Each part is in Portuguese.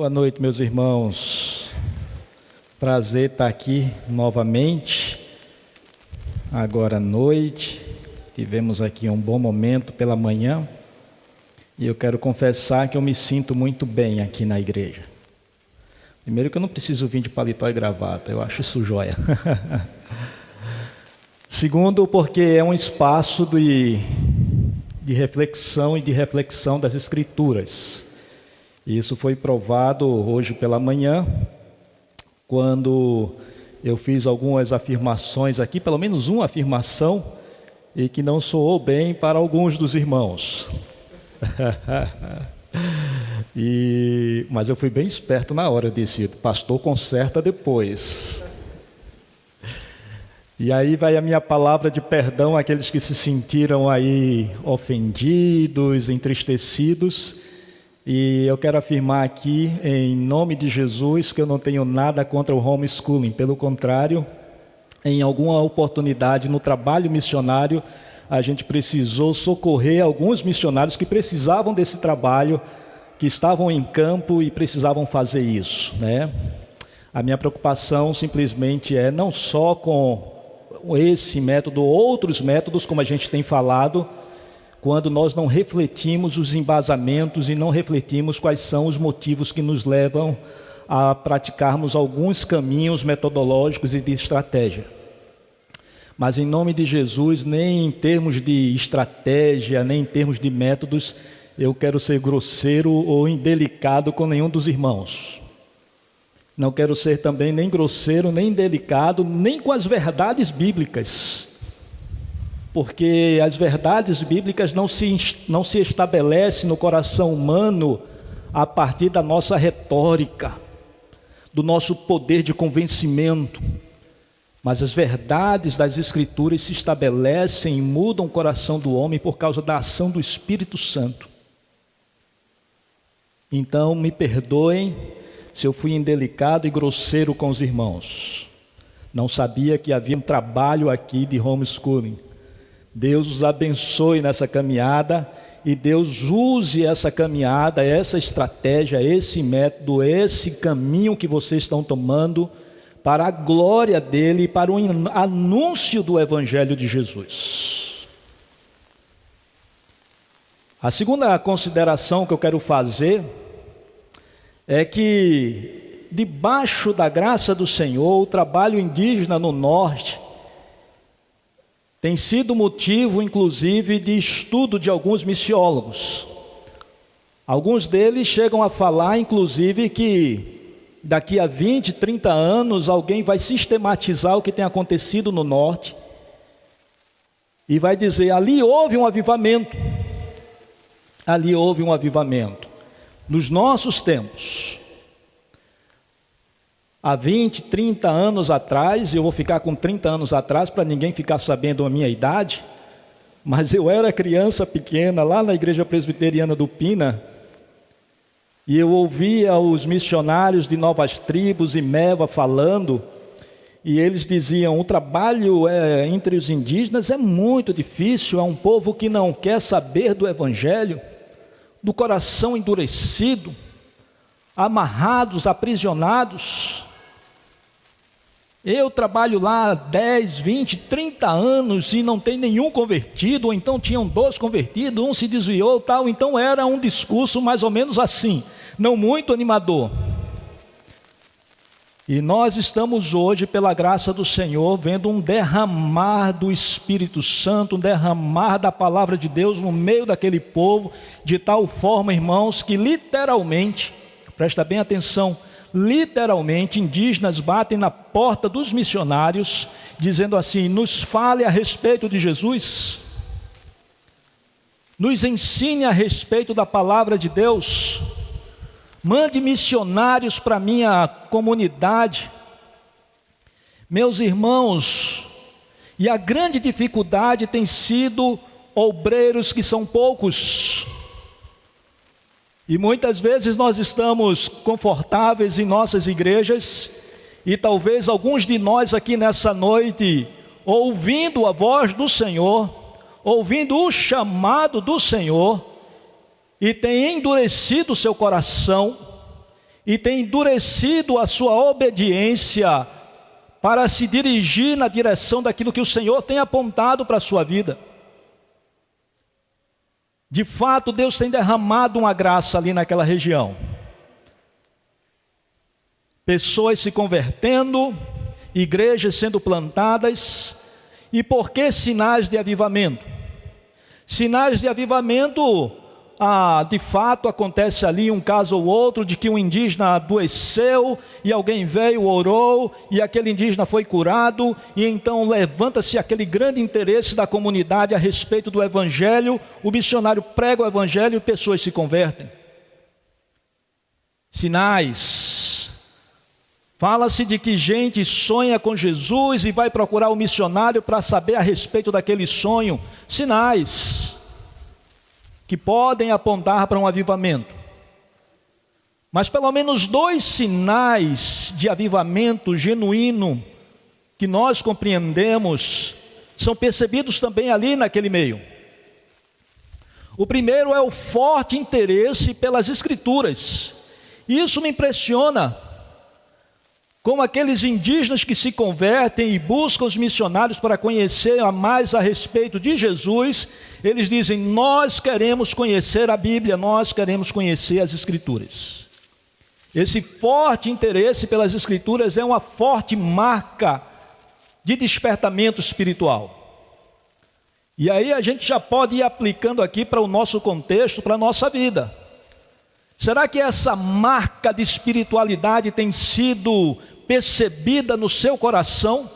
Boa noite, meus irmãos. Prazer estar aqui novamente. Agora à noite. Tivemos aqui um bom momento pela manhã. E eu quero confessar que eu me sinto muito bem aqui na igreja. Primeiro que eu não preciso vir de paletó e gravata, eu acho isso jóia. Segundo, porque é um espaço de, de reflexão e de reflexão das Escrituras. Isso foi provado hoje pela manhã, quando eu fiz algumas afirmações aqui, pelo menos uma afirmação, e que não soou bem para alguns dos irmãos. e, mas eu fui bem esperto na hora, eu disse, pastor, conserta depois. E aí vai a minha palavra de perdão àqueles que se sentiram aí ofendidos, entristecidos. E eu quero afirmar aqui, em nome de Jesus, que eu não tenho nada contra o homeschooling. Pelo contrário, em alguma oportunidade no trabalho missionário, a gente precisou socorrer alguns missionários que precisavam desse trabalho, que estavam em campo e precisavam fazer isso, né? A minha preocupação simplesmente é não só com esse método, outros métodos, como a gente tem falado, quando nós não refletimos os embasamentos e não refletimos quais são os motivos que nos levam a praticarmos alguns caminhos metodológicos e de estratégia. Mas em nome de Jesus, nem em termos de estratégia, nem em termos de métodos, eu quero ser grosseiro ou indelicado com nenhum dos irmãos. Não quero ser também nem grosseiro, nem delicado, nem com as verdades bíblicas. Porque as verdades bíblicas não se, não se estabelecem no coração humano a partir da nossa retórica, do nosso poder de convencimento. Mas as verdades das Escrituras se estabelecem e mudam o coração do homem por causa da ação do Espírito Santo. Então, me perdoem se eu fui indelicado e grosseiro com os irmãos. Não sabia que havia um trabalho aqui de homeschooling. Deus os abençoe nessa caminhada e Deus use essa caminhada, essa estratégia, esse método, esse caminho que vocês estão tomando para a glória dele e para o anúncio do evangelho de Jesus. A segunda consideração que eu quero fazer é que, debaixo da graça do Senhor, o trabalho indígena no norte tem sido motivo, inclusive, de estudo de alguns missiólogos. Alguns deles chegam a falar, inclusive, que daqui a 20, 30 anos alguém vai sistematizar o que tem acontecido no norte e vai dizer: ali houve um avivamento. Ali houve um avivamento nos nossos tempos, há 20, 30 anos atrás, eu vou ficar com 30 anos atrás para ninguém ficar sabendo a minha idade, mas eu era criança pequena lá na igreja presbiteriana do Pina, e eu ouvia os missionários de novas tribos e Meva falando, e eles diziam: o trabalho é, entre os indígenas é muito difícil, é um povo que não quer saber do Evangelho do coração endurecido, amarrados, aprisionados. Eu trabalho lá 10, 20, 30 anos e não tem nenhum convertido, ou então tinham dois convertidos, um se desviou, tal. Então era um discurso mais ou menos assim, não muito animador. E nós estamos hoje, pela graça do Senhor, vendo um derramar do Espírito Santo, um derramar da palavra de Deus no meio daquele povo, de tal forma, irmãos, que literalmente, presta bem atenção, literalmente indígenas batem na porta dos missionários, dizendo assim: nos fale a respeito de Jesus, nos ensine a respeito da palavra de Deus. Mande missionários para minha comunidade. Meus irmãos, e a grande dificuldade tem sido obreiros que são poucos. E muitas vezes nós estamos confortáveis em nossas igrejas, e talvez alguns de nós aqui nessa noite, ouvindo a voz do Senhor, ouvindo o chamado do Senhor, e tem endurecido seu coração, e tem endurecido a sua obediência para se dirigir na direção daquilo que o Senhor tem apontado para a sua vida. De fato, Deus tem derramado uma graça ali naquela região. Pessoas se convertendo, igrejas sendo plantadas, e por que sinais de avivamento? Sinais de avivamento ah, de fato acontece ali um caso ou outro de que um indígena adoeceu e alguém veio, orou e aquele indígena foi curado, e então levanta-se aquele grande interesse da comunidade a respeito do evangelho, o missionário prega o evangelho e pessoas se convertem. Sinais. Fala-se de que gente sonha com Jesus e vai procurar o missionário para saber a respeito daquele sonho. Sinais que podem apontar para um avivamento. Mas pelo menos dois sinais de avivamento genuíno que nós compreendemos são percebidos também ali naquele meio. O primeiro é o forte interesse pelas Escrituras. Isso me impressiona como aqueles indígenas que se convertem e buscam os missionários para conhecer mais a respeito de Jesus, eles dizem: Nós queremos conhecer a Bíblia, nós queremos conhecer as Escrituras. Esse forte interesse pelas Escrituras é uma forte marca de despertamento espiritual. E aí a gente já pode ir aplicando aqui para o nosso contexto, para a nossa vida. Será que essa marca de espiritualidade tem sido percebida no seu coração?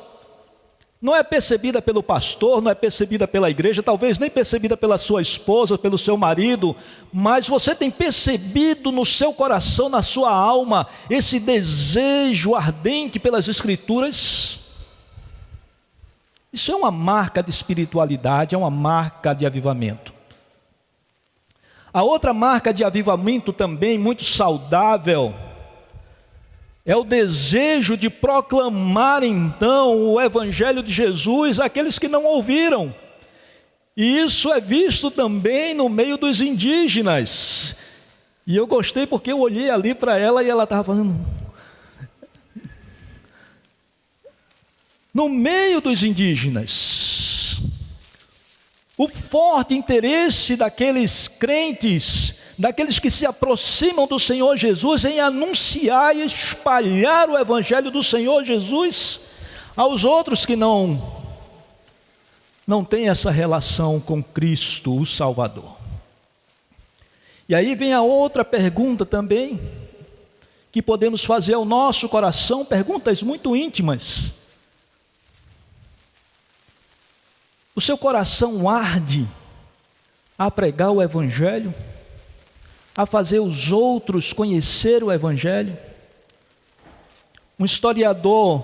Não é percebida pelo pastor, não é percebida pela igreja, talvez nem percebida pela sua esposa, pelo seu marido, mas você tem percebido no seu coração, na sua alma, esse desejo ardente pelas Escrituras? Isso é uma marca de espiritualidade, é uma marca de avivamento. A outra marca de avivamento também muito saudável é o desejo de proclamar então o evangelho de Jesus àqueles que não ouviram. E isso é visto também no meio dos indígenas. E eu gostei porque eu olhei ali para ela e ela estava falando. No meio dos indígenas, o forte interesse daqueles crentes, daqueles que se aproximam do Senhor Jesus em anunciar e espalhar o evangelho do Senhor Jesus aos outros que não não têm essa relação com Cristo, o Salvador. E aí vem a outra pergunta também que podemos fazer ao nosso coração, perguntas muito íntimas. O seu coração arde a pregar o Evangelho, a fazer os outros conhecer o Evangelho. Um historiador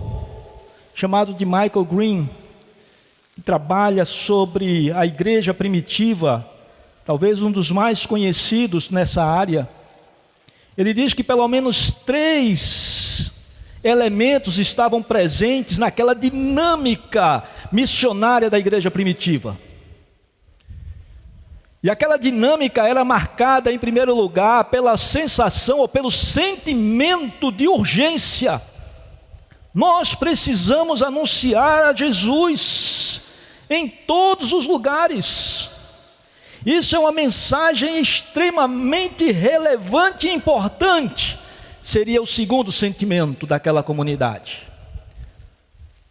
chamado de Michael Green, que trabalha sobre a igreja primitiva, talvez um dos mais conhecidos nessa área, ele diz que pelo menos três elementos estavam presentes naquela dinâmica missionária da igreja primitiva. E aquela dinâmica era marcada, em primeiro lugar, pela sensação ou pelo sentimento de urgência. Nós precisamos anunciar a Jesus em todos os lugares. Isso é uma mensagem extremamente relevante e importante seria o segundo sentimento daquela comunidade.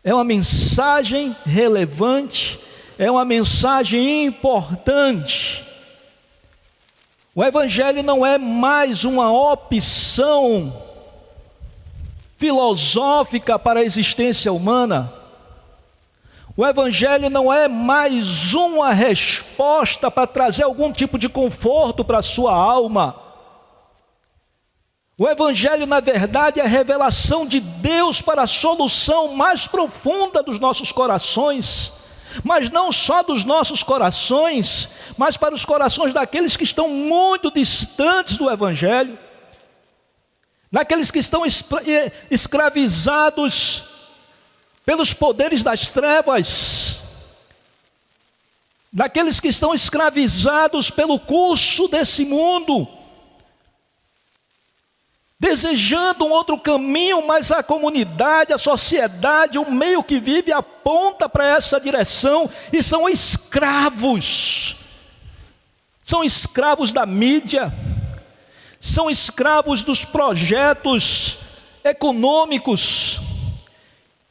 É uma mensagem relevante, é uma mensagem importante. O Evangelho não é mais uma opção filosófica para a existência humana. O Evangelho não é mais uma resposta para trazer algum tipo de conforto para a sua alma. O Evangelho, na verdade, é a revelação de Deus para a solução mais profunda dos nossos corações, mas não só dos nossos corações, mas para os corações daqueles que estão muito distantes do Evangelho, daqueles que estão escravizados pelos poderes das trevas, daqueles que estão escravizados pelo curso desse mundo desejando um outro caminho, mas a comunidade, a sociedade, o meio que vive aponta para essa direção e são escravos. São escravos da mídia, são escravos dos projetos econômicos,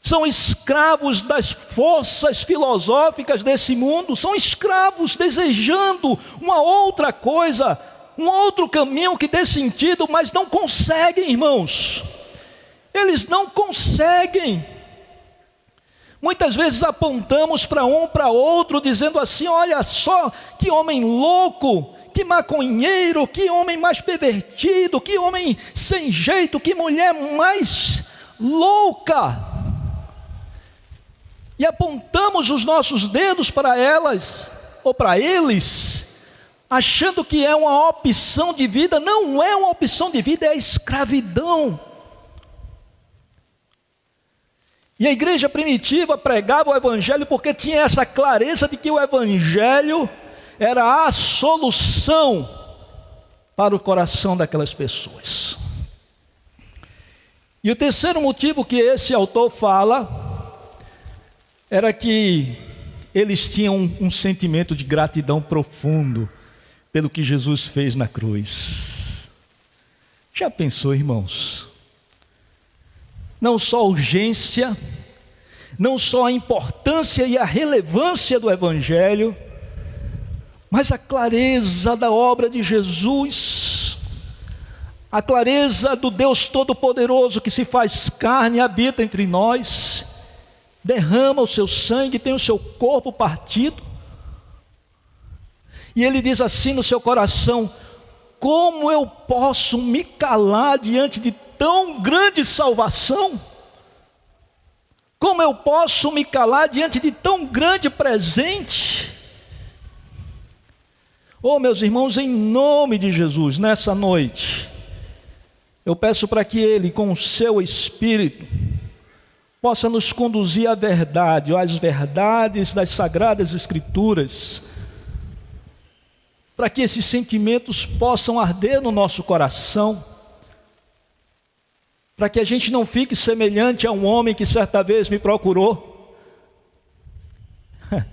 são escravos das forças filosóficas desse mundo, são escravos desejando uma outra coisa, um outro caminho que dê sentido, mas não conseguem, irmãos. Eles não conseguem. Muitas vezes apontamos para um para outro, dizendo assim: olha só, que homem louco, que maconheiro, que homem mais pervertido, que homem sem jeito, que mulher mais louca. E apontamos os nossos dedos para elas, ou para eles, achando que é uma opção de vida, não é uma opção de vida, é escravidão. E a igreja primitiva pregava o evangelho porque tinha essa clareza de que o evangelho era a solução para o coração daquelas pessoas. E o terceiro motivo que esse autor fala era que eles tinham um, um sentimento de gratidão profundo pelo que Jesus fez na cruz. Já pensou, irmãos? Não só a urgência, não só a importância e a relevância do Evangelho, mas a clareza da obra de Jesus, a clareza do Deus Todo-Poderoso que se faz carne e habita entre nós, derrama o seu sangue, tem o seu corpo partido, e ele diz assim no seu coração: Como eu posso me calar diante de tão grande salvação? Como eu posso me calar diante de tão grande presente? Oh, meus irmãos, em nome de Jesus, nessa noite, eu peço para que Ele, com o seu Espírito, possa nos conduzir à verdade, às verdades das Sagradas Escrituras, para que esses sentimentos possam arder no nosso coração, para que a gente não fique semelhante a um homem que certa vez me procurou.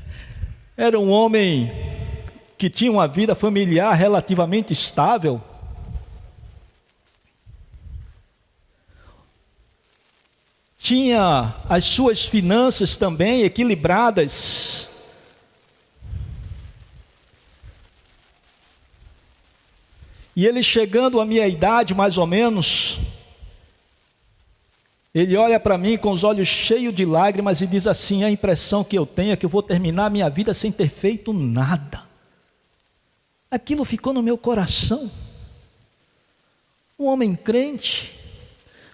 Era um homem que tinha uma vida familiar relativamente estável. Tinha as suas finanças também equilibradas. E ele chegando à minha idade, mais ou menos, ele olha para mim com os olhos cheios de lágrimas e diz assim: a impressão que eu tenho é que eu vou terminar a minha vida sem ter feito nada. Aquilo ficou no meu coração. Um homem crente,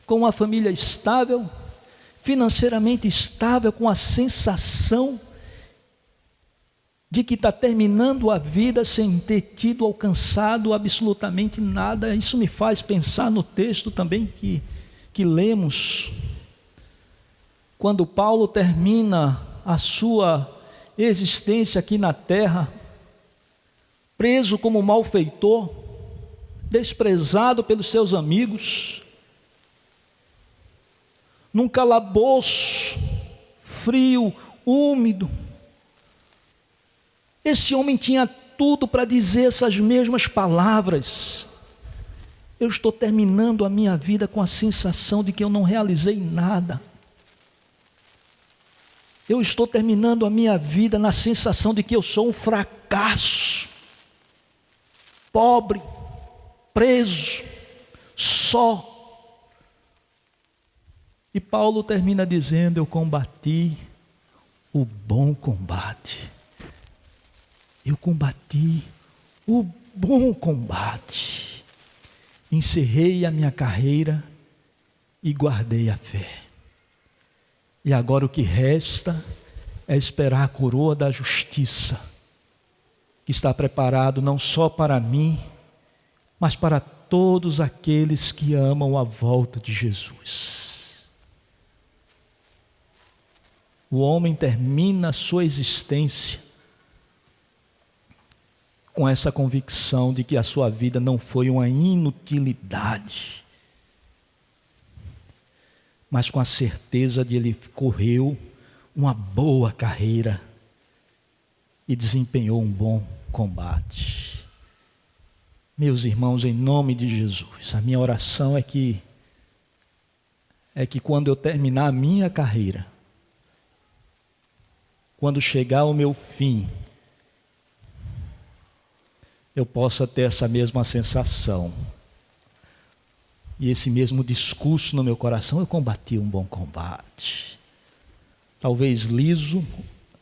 com uma família estável, financeiramente estável, com a sensação de que está terminando a vida sem ter tido alcançado absolutamente nada. Isso me faz pensar no texto também que, que lemos. Quando Paulo termina a sua existência aqui na terra, preso como malfeitor, desprezado pelos seus amigos, num calabouço frio, úmido, esse homem tinha tudo para dizer essas mesmas palavras. Eu estou terminando a minha vida com a sensação de que eu não realizei nada. Eu estou terminando a minha vida na sensação de que eu sou um fracasso, pobre, preso, só. E Paulo termina dizendo: Eu combati o bom combate eu combati o bom combate, encerrei a minha carreira e guardei a fé. E agora o que resta é esperar a coroa da justiça, que está preparado não só para mim, mas para todos aqueles que amam a volta de Jesus. O homem termina a sua existência com essa convicção de que a sua vida não foi uma inutilidade, mas com a certeza de ele correu uma boa carreira e desempenhou um bom combate. Meus irmãos, em nome de Jesus, a minha oração é que é que quando eu terminar a minha carreira, quando chegar o meu fim, eu possa ter essa mesma sensação e esse mesmo discurso no meu coração, eu combati um bom combate. Talvez liso,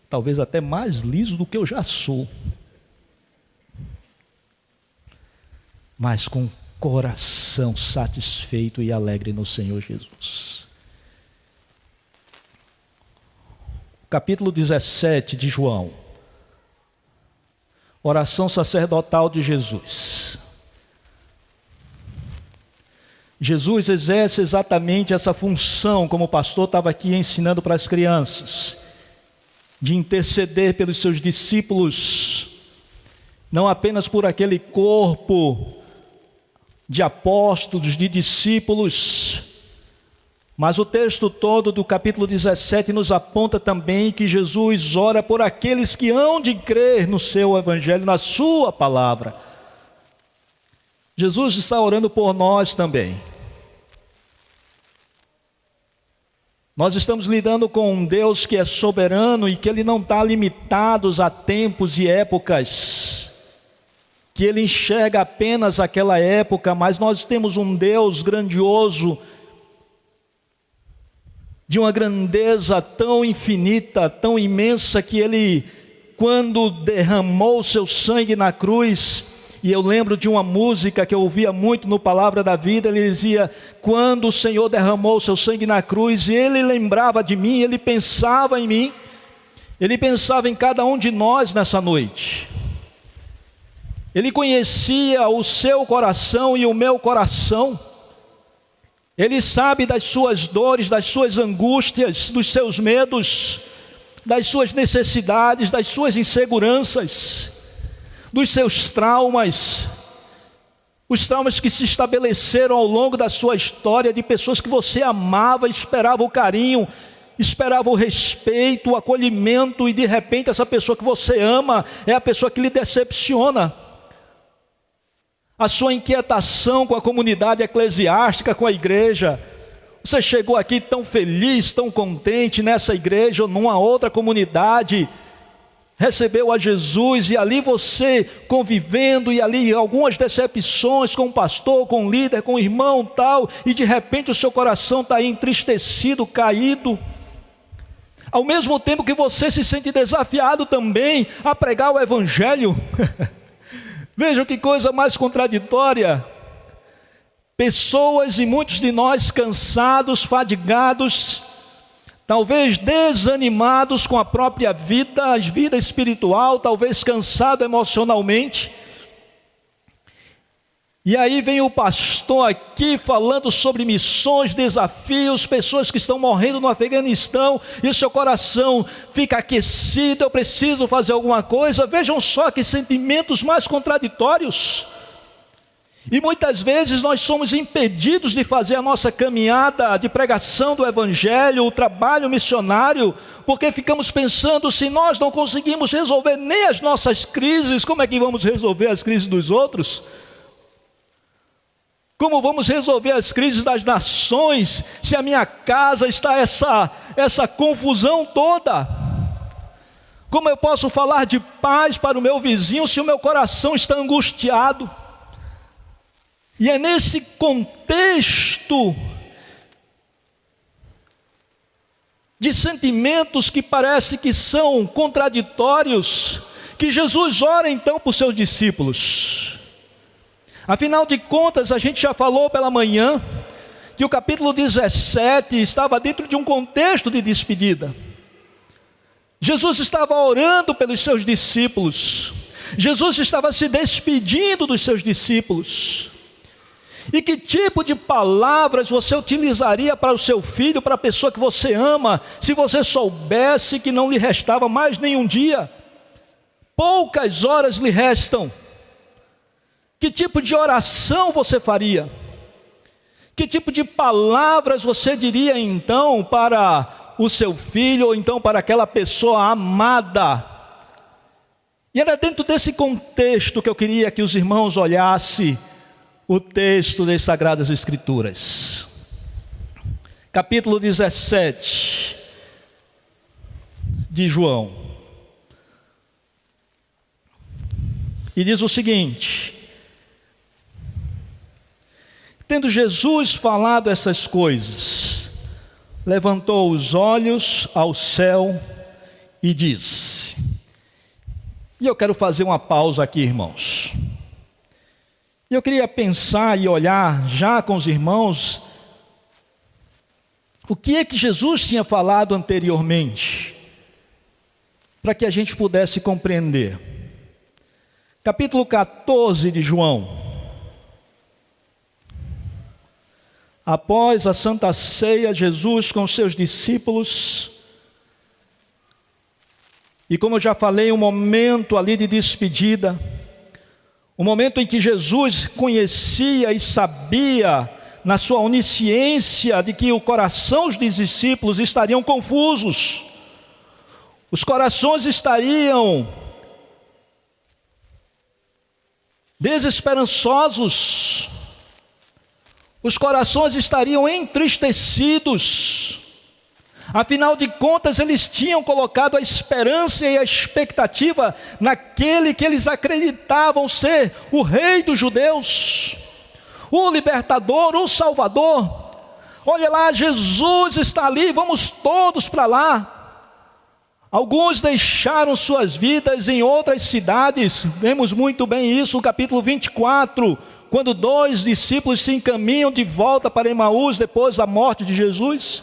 talvez até mais liso do que eu já sou. Mas com coração satisfeito e alegre no Senhor Jesus. Capítulo 17 de João. Oração sacerdotal de Jesus. Jesus exerce exatamente essa função, como o pastor estava aqui ensinando para as crianças, de interceder pelos seus discípulos, não apenas por aquele corpo de apóstolos, de discípulos, mas o texto todo do capítulo 17 nos aponta também que Jesus ora por aqueles que hão de crer no seu evangelho, na sua palavra. Jesus está orando por nós também. Nós estamos lidando com um Deus que é soberano e que ele não está limitado a tempos e épocas, que ele enxerga apenas aquela época, mas nós temos um Deus grandioso, de uma grandeza tão infinita, tão imensa, que ele, quando derramou seu sangue na cruz, e eu lembro de uma música que eu ouvia muito no Palavra da Vida, ele dizia: Quando o Senhor derramou seu sangue na cruz, ele lembrava de mim, ele pensava em mim, ele pensava em cada um de nós nessa noite. Ele conhecia o seu coração e o meu coração. Ele sabe das suas dores, das suas angústias, dos seus medos, das suas necessidades, das suas inseguranças dos seus traumas, os traumas que se estabeleceram ao longo da sua história, de pessoas que você amava, esperava o carinho, esperava o respeito, o acolhimento, e de repente essa pessoa que você ama é a pessoa que lhe decepciona. A sua inquietação com a comunidade eclesiástica, com a igreja. Você chegou aqui tão feliz, tão contente nessa igreja ou numa outra comunidade recebeu a Jesus e ali você convivendo e ali algumas decepções com o pastor, com o líder, com o irmão tal, e de repente o seu coração está entristecido, caído. Ao mesmo tempo que você se sente desafiado também a pregar o Evangelho. Veja que coisa mais contraditória. Pessoas e muitos de nós cansados, fadigados, talvez desanimados com a própria vida, a vida espiritual, talvez cansado emocionalmente. E aí vem o pastor aqui falando sobre missões, desafios, pessoas que estão morrendo no Afeganistão, e o seu coração fica aquecido, eu preciso fazer alguma coisa. Vejam só que sentimentos mais contraditórios. E muitas vezes nós somos impedidos de fazer a nossa caminhada de pregação do Evangelho, o trabalho missionário, porque ficamos pensando: se nós não conseguimos resolver nem as nossas crises, como é que vamos resolver as crises dos outros? Como vamos resolver as crises das nações se a minha casa está essa, essa confusão toda? Como eu posso falar de paz para o meu vizinho se o meu coração está angustiado? E é nesse contexto de sentimentos que parece que são contraditórios que Jesus ora então por seus discípulos. Afinal de contas, a gente já falou pela manhã que o capítulo 17 estava dentro de um contexto de despedida. Jesus estava orando pelos seus discípulos. Jesus estava se despedindo dos seus discípulos. E que tipo de palavras você utilizaria para o seu filho, para a pessoa que você ama, se você soubesse que não lhe restava mais nenhum dia? Poucas horas lhe restam. Que tipo de oração você faria? Que tipo de palavras você diria então para o seu filho ou então para aquela pessoa amada? E era dentro desse contexto que eu queria que os irmãos olhassem o texto das Sagradas Escrituras. Capítulo 17 de João. E diz o seguinte: Tendo Jesus falado essas coisas, levantou os olhos ao céu e disse: E eu quero fazer uma pausa aqui, irmãos. Eu queria pensar e olhar já com os irmãos o que é que Jesus tinha falado anteriormente, para que a gente pudesse compreender. Capítulo 14 de João. Após a Santa Ceia, Jesus com seus discípulos, e como eu já falei, um momento ali de despedida, o momento em que Jesus conhecia e sabia, na sua onisciência, de que o coração dos discípulos estariam confusos, os corações estariam desesperançosos, os corações estariam entristecidos, Afinal de contas, eles tinham colocado a esperança e a expectativa naquele que eles acreditavam ser o Rei dos Judeus, o Libertador, o Salvador. Olha lá, Jesus está ali, vamos todos para lá. Alguns deixaram suas vidas em outras cidades, vemos muito bem isso no capítulo 24, quando dois discípulos se encaminham de volta para Emaús depois da morte de Jesus.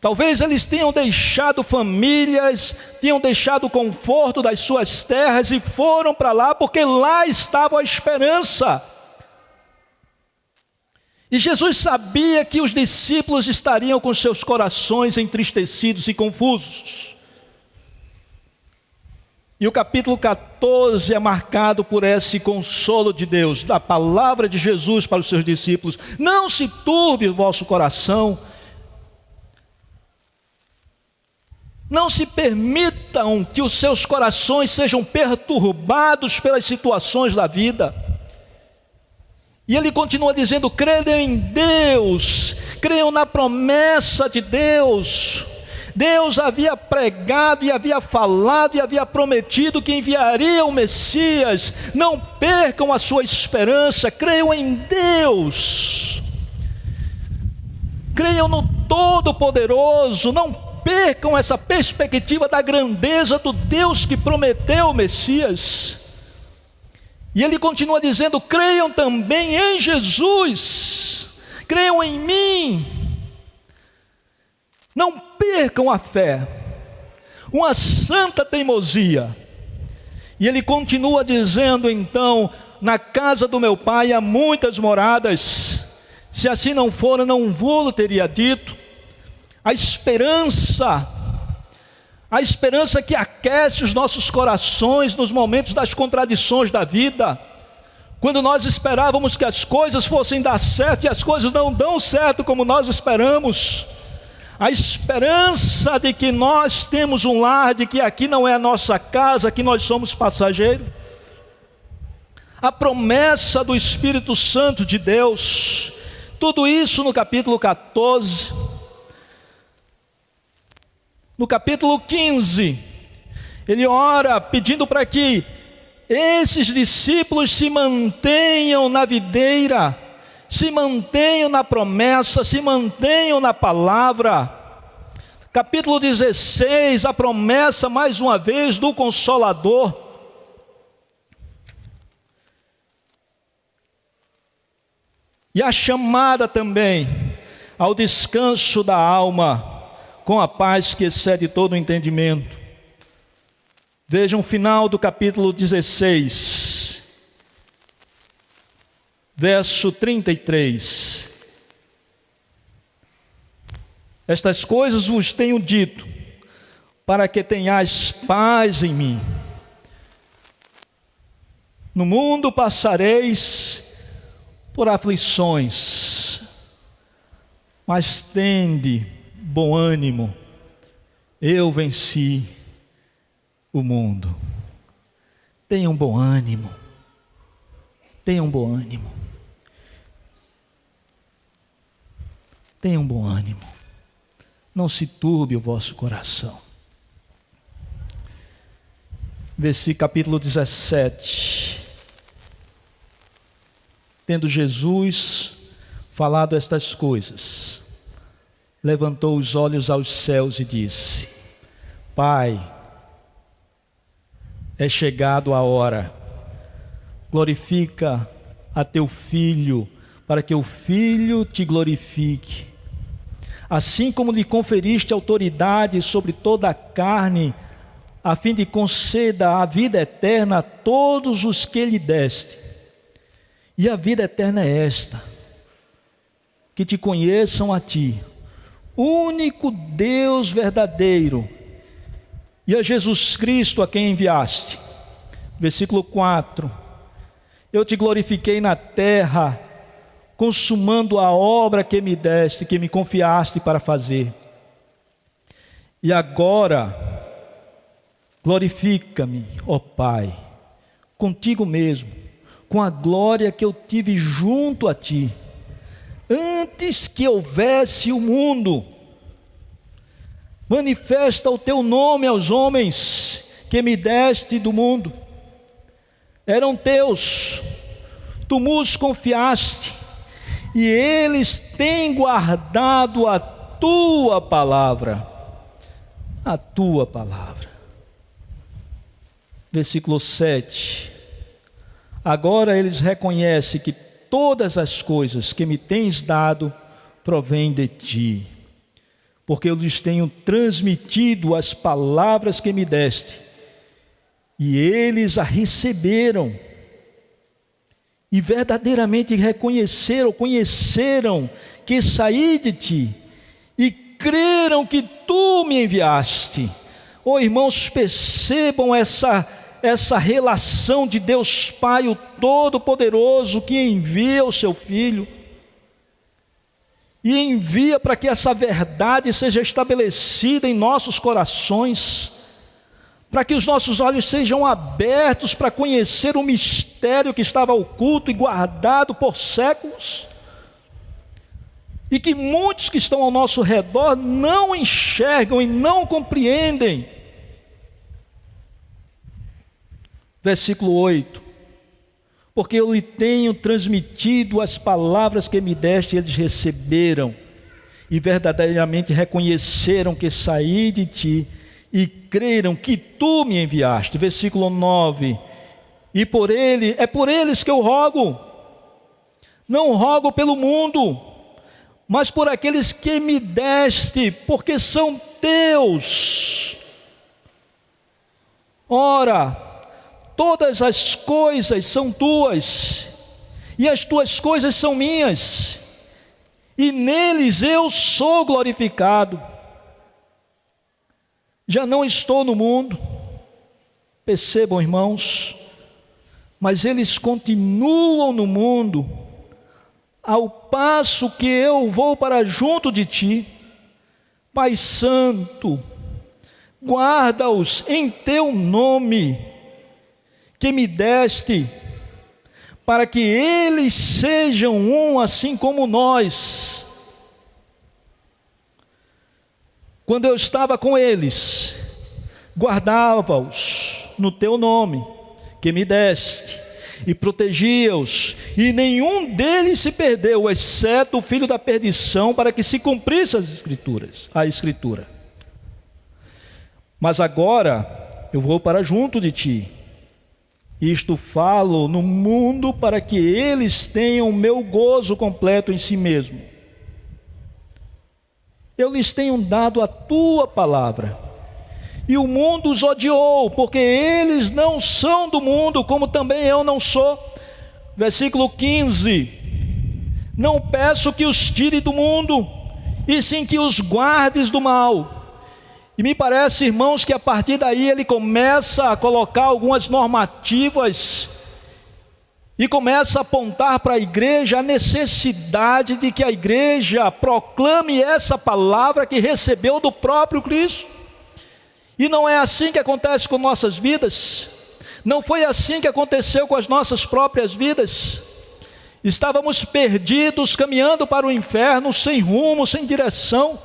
Talvez eles tenham deixado famílias, tenham deixado o conforto das suas terras e foram para lá porque lá estava a esperança. E Jesus sabia que os discípulos estariam com seus corações entristecidos e confusos. E o capítulo 14 é marcado por esse consolo de Deus, da palavra de Jesus para os seus discípulos: Não se turbe o vosso coração, Não se permitam que os seus corações sejam perturbados pelas situações da vida. E ele continua dizendo: creiam em Deus, creiam na promessa de Deus. Deus havia pregado e havia falado e havia prometido que enviaria o Messias. Não percam a sua esperança, creiam em Deus. Creiam no Todo-Poderoso, não percam essa perspectiva da grandeza do Deus que prometeu o Messias. E ele continua dizendo: creiam também em Jesus, creiam em mim. Não percam a fé, uma santa teimosia. E ele continua dizendo então: na casa do meu pai há muitas moradas, se assim não for, não vou teria dito a esperança, a esperança que aquece os nossos corações nos momentos das contradições da vida. Quando nós esperávamos que as coisas fossem dar certo e as coisas não dão certo como nós esperamos. A esperança de que nós temos um lar, de que aqui não é a nossa casa, que nós somos passageiros. A promessa do Espírito Santo de Deus. Tudo isso no capítulo 14 no capítulo 15, ele ora pedindo para que esses discípulos se mantenham na videira, se mantenham na promessa, se mantenham na palavra. Capítulo 16, a promessa mais uma vez do Consolador. E a chamada também ao descanso da alma com a paz que excede todo o entendimento. Vejam o final do capítulo 16, verso 33. Estas coisas vos tenho dito, para que tenhais paz em mim. No mundo passareis por aflições, mas tende bom ânimo, eu venci o mundo. Tenha um bom ânimo, tenha um bom ânimo. Tenha um bom ânimo. Não se turbe o vosso coração. Versículo capítulo 17. Tendo Jesus falado estas coisas, levantou os olhos aos céus e disse: Pai, é chegado a hora, glorifica a teu filho, para que o filho te glorifique. Assim como lhe conferiste autoridade sobre toda a carne, a fim de conceda a vida eterna a todos os que lhe deste. E a vida eterna é esta: que te conheçam a ti, único Deus verdadeiro, e a Jesus Cristo a quem enviaste. Versículo 4: Eu te glorifiquei na terra, consumando a obra que me deste, que me confiaste para fazer. E agora, Glorifica-me, ó Pai, contigo mesmo, com a glória que eu tive junto a ti, antes que houvesse o mundo. Manifesta o teu nome aos homens que me deste do mundo. Eram teus, tu nos confiaste, e eles têm guardado a tua palavra. A tua palavra versículo 7. Agora eles reconhecem que todas as coisas que me tens dado provêm de ti, porque eu lhes tenho transmitido as palavras que me deste, e eles a receberam, e verdadeiramente reconheceram, conheceram que saí de ti, e creram que tu me enviaste. Oh irmãos, percebam essa essa relação de Deus Pai, o Todo-Poderoso, que envia o seu Filho, e envia para que essa verdade seja estabelecida em nossos corações, para que os nossos olhos sejam abertos para conhecer o mistério que estava oculto e guardado por séculos, e que muitos que estão ao nosso redor não enxergam e não compreendem. Versículo 8: Porque eu lhe tenho transmitido as palavras que me deste, eles receberam, e verdadeiramente reconheceram que saí de ti, e creram que tu me enviaste. Versículo 9: E por ele, é por eles que eu rogo, não rogo pelo mundo, mas por aqueles que me deste, porque são teus. Ora, todas as coisas são tuas, e as tuas coisas são minhas, e neles eu sou glorificado. Já não estou no mundo, percebam, irmãos, mas eles continuam no mundo, ao passo que eu vou para junto de ti, Pai Santo, guarda-os em teu nome que me deste, para que eles sejam um assim como nós. Quando eu estava com eles, guardava-os no teu nome, que me deste, e protegia-os, e nenhum deles se perdeu, exceto o filho da perdição, para que se cumprisse as escrituras, a escritura. Mas agora eu vou para junto de ti isto falo no mundo para que eles tenham meu gozo completo em si mesmo. Eu lhes tenho dado a tua palavra. E o mundo os odiou, porque eles não são do mundo, como também eu não sou. Versículo 15: Não peço que os tire do mundo, e sim que os guardes do mal. E me parece, irmãos, que a partir daí ele começa a colocar algumas normativas e começa a apontar para a igreja a necessidade de que a igreja proclame essa palavra que recebeu do próprio Cristo. E não é assim que acontece com nossas vidas, não foi assim que aconteceu com as nossas próprias vidas. Estávamos perdidos, caminhando para o inferno, sem rumo, sem direção,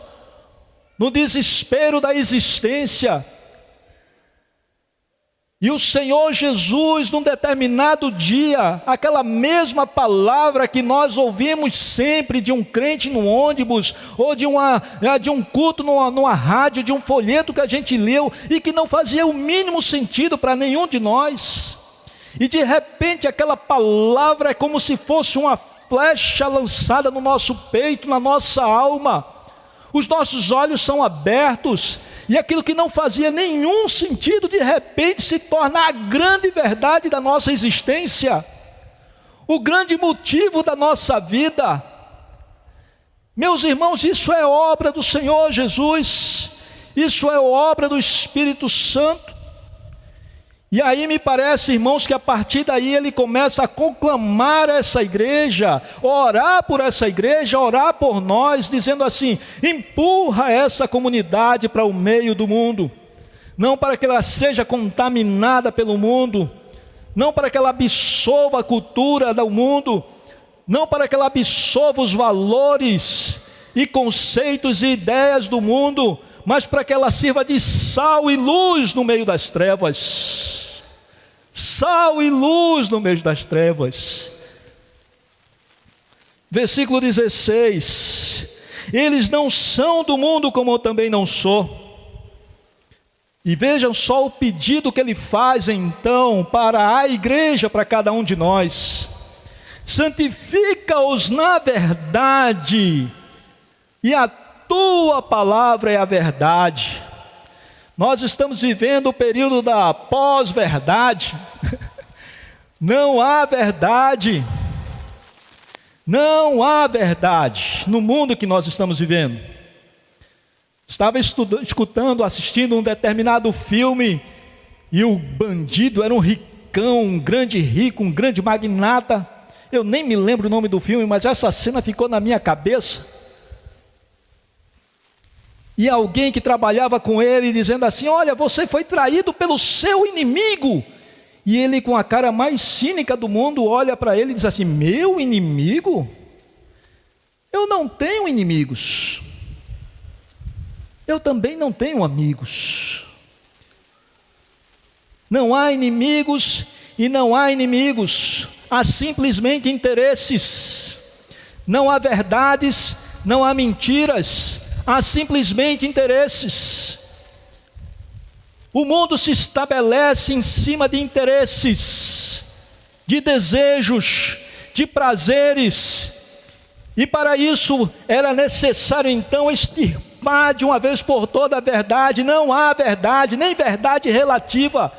no desespero da existência, e o Senhor Jesus, num determinado dia, aquela mesma palavra que nós ouvimos sempre de um crente no ônibus, ou de, uma, ah, de um culto numa, numa rádio, de um folheto que a gente leu e que não fazia o mínimo sentido para nenhum de nós. E de repente aquela palavra é como se fosse uma flecha lançada no nosso peito, na nossa alma. Os nossos olhos são abertos e aquilo que não fazia nenhum sentido, de repente se torna a grande verdade da nossa existência, o grande motivo da nossa vida. Meus irmãos, isso é obra do Senhor Jesus, isso é obra do Espírito Santo. E aí me parece, irmãos, que a partir daí ele começa a conclamar essa igreja, orar por essa igreja, orar por nós, dizendo assim: empurra essa comunidade para o meio do mundo, não para que ela seja contaminada pelo mundo, não para que ela absorva a cultura do mundo, não para que ela absorva os valores e conceitos e ideias do mundo, mas para que ela sirva de sal e luz no meio das trevas sal e luz no meio das trevas. Versículo 16: Eles não são do mundo, como eu também não sou. E vejam só o pedido que ele faz então para a igreja, para cada um de nós: santifica-os na verdade, e a tua palavra é a verdade. Nós estamos vivendo o período da pós-verdade. Não há verdade. Não há verdade no mundo que nós estamos vivendo. Estava escutando, assistindo um determinado filme e o bandido era um ricão, um grande rico, um grande magnata. Eu nem me lembro o nome do filme, mas essa cena ficou na minha cabeça e alguém que trabalhava com ele dizendo assim: Olha, você foi traído pelo seu inimigo. E ele, com a cara mais cínica do mundo, olha para ele e diz assim: Meu inimigo? Eu não tenho inimigos. Eu também não tenho amigos. Não há inimigos e não há inimigos. Há simplesmente interesses. Não há verdades, não há mentiras há simplesmente interesses. O mundo se estabelece em cima de interesses, de desejos, de prazeres, e para isso era necessário então extirpar de uma vez por toda a verdade. Não há verdade, nem verdade relativa.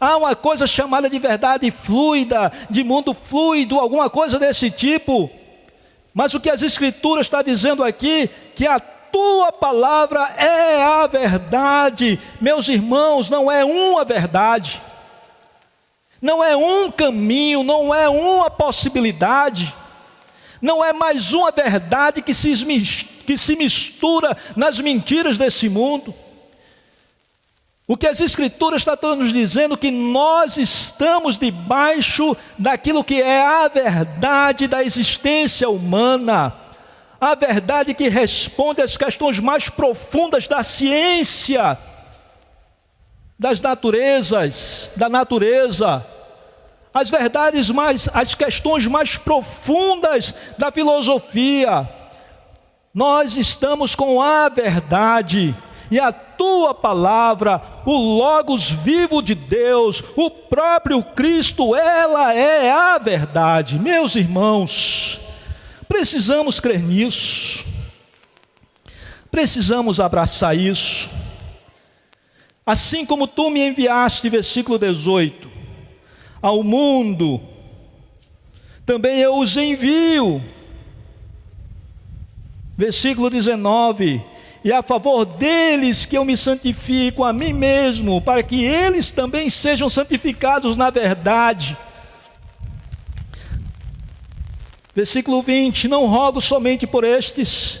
Há uma coisa chamada de verdade fluida, de mundo fluido, alguma coisa desse tipo. Mas o que as Escrituras está dizendo aqui, que a tua palavra é a verdade. Meus irmãos, não é uma verdade, não é um caminho, não é uma possibilidade, não é mais uma verdade que se, que se mistura nas mentiras desse mundo. O que as Escrituras estão nos dizendo que nós estamos debaixo daquilo que é a verdade da existência humana a verdade que responde às questões mais profundas da ciência, das naturezas, da natureza, as verdades mais, as questões mais profundas da filosofia. Nós estamos com a verdade e a tua palavra, o Logos vivo de Deus, o próprio Cristo, ela é a verdade. Meus irmãos, Precisamos crer nisso, precisamos abraçar isso. Assim como tu me enviaste, versículo 18, ao mundo, também eu os envio. Versículo 19: E a favor deles que eu me santifico a mim mesmo, para que eles também sejam santificados na verdade. Versículo 20: Não rogo somente por estes,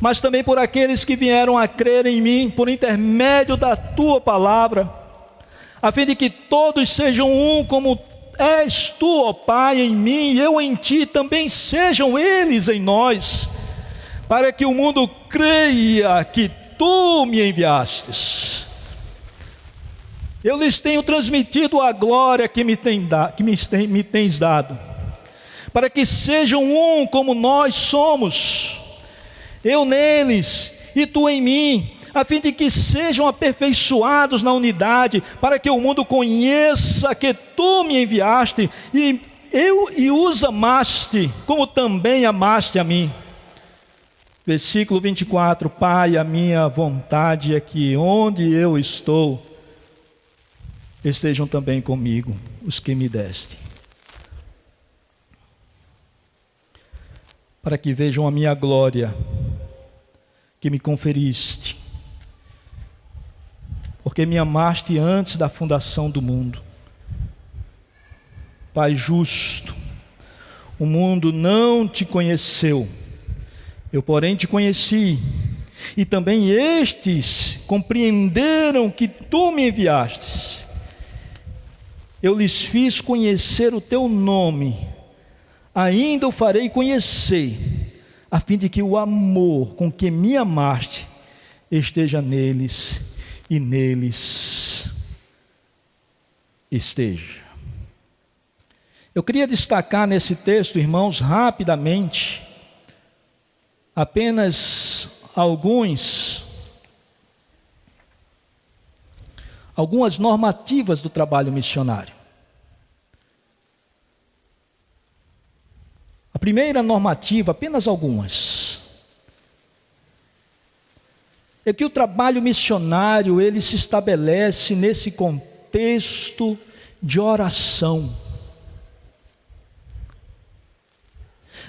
mas também por aqueles que vieram a crer em mim por intermédio da tua palavra, a fim de que todos sejam um como és tu, ó Pai, em mim e eu em ti, também sejam eles em nós, para que o mundo creia que tu me enviastes. Eu lhes tenho transmitido a glória que me, tem da, que me, me tens dado para que sejam um como nós somos, eu neles e tu em mim, a fim de que sejam aperfeiçoados na unidade, para que o mundo conheça que tu me enviaste e eu e os amaste, como também amaste a mim. Versículo 24: Pai, a minha vontade é que onde eu estou, estejam também comigo os que me deste para que vejam a minha glória que me conferiste, porque me amaste antes da fundação do mundo. Pai justo, o mundo não te conheceu, eu, porém, te conheci, e também estes compreenderam que tu me enviastes. Eu lhes fiz conhecer o teu nome ainda o farei conhecer, a fim de que o amor com que me amaste esteja neles e neles esteja. Eu queria destacar nesse texto, irmãos, rapidamente, apenas alguns algumas normativas do trabalho missionário. A primeira normativa, apenas algumas, é que o trabalho missionário ele se estabelece nesse contexto de oração.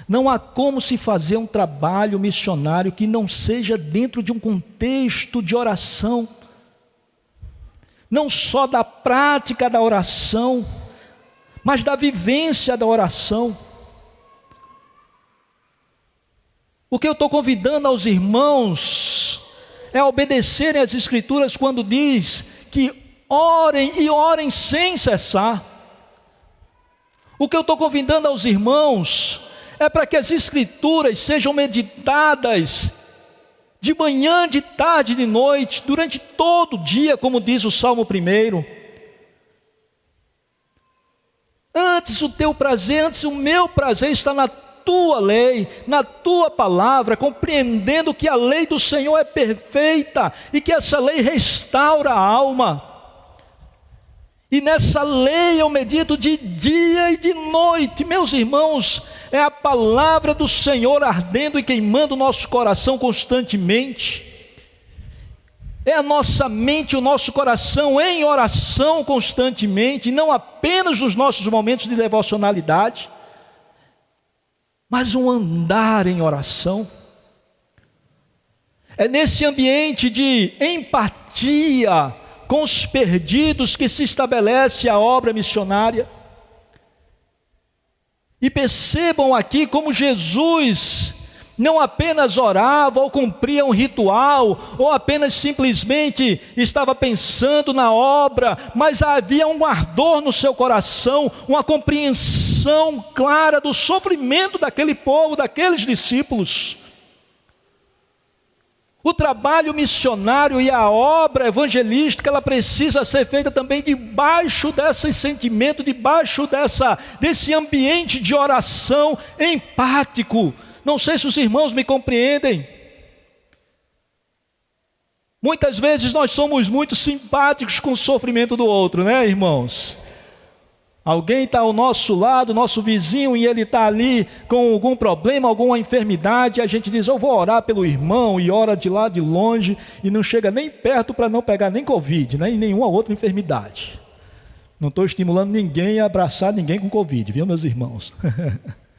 Não há como se fazer um trabalho missionário que não seja dentro de um contexto de oração, não só da prática da oração, mas da vivência da oração. O que eu estou convidando aos irmãos é obedecerem às Escrituras quando diz que orem e orem sem cessar. O que eu estou convidando aos irmãos é para que as Escrituras sejam meditadas de manhã, de tarde, de noite, durante todo o dia, como diz o Salmo 1. Antes o teu prazer, antes o meu prazer está na tua lei, na tua palavra, compreendendo que a lei do Senhor é perfeita e que essa lei restaura a alma. E nessa lei eu medito de dia e de noite, meus irmãos, é a palavra do Senhor ardendo e queimando o nosso coração constantemente. É a nossa mente, o nosso coração em oração constantemente, não apenas nos nossos momentos de devocionalidade mas um andar em oração. É nesse ambiente de empatia com os perdidos que se estabelece a obra missionária. E percebam aqui como Jesus não apenas orava ou cumpria um ritual, ou apenas simplesmente estava pensando na obra, mas havia um ardor no seu coração, uma compreensão clara do sofrimento daquele povo, daqueles discípulos. O trabalho missionário e a obra evangelística, ela precisa ser feita também debaixo desse sentimento, debaixo dessa, desse ambiente de oração empático, não sei se os irmãos me compreendem. Muitas vezes nós somos muito simpáticos com o sofrimento do outro, né, irmãos? Alguém está ao nosso lado, nosso vizinho, e ele está ali com algum problema, alguma enfermidade, e a gente diz: Eu vou orar pelo irmão, e ora de lá de longe, e não chega nem perto para não pegar nem Covid, né, e nenhuma outra enfermidade. Não estou estimulando ninguém a abraçar ninguém com Covid, viu, meus irmãos?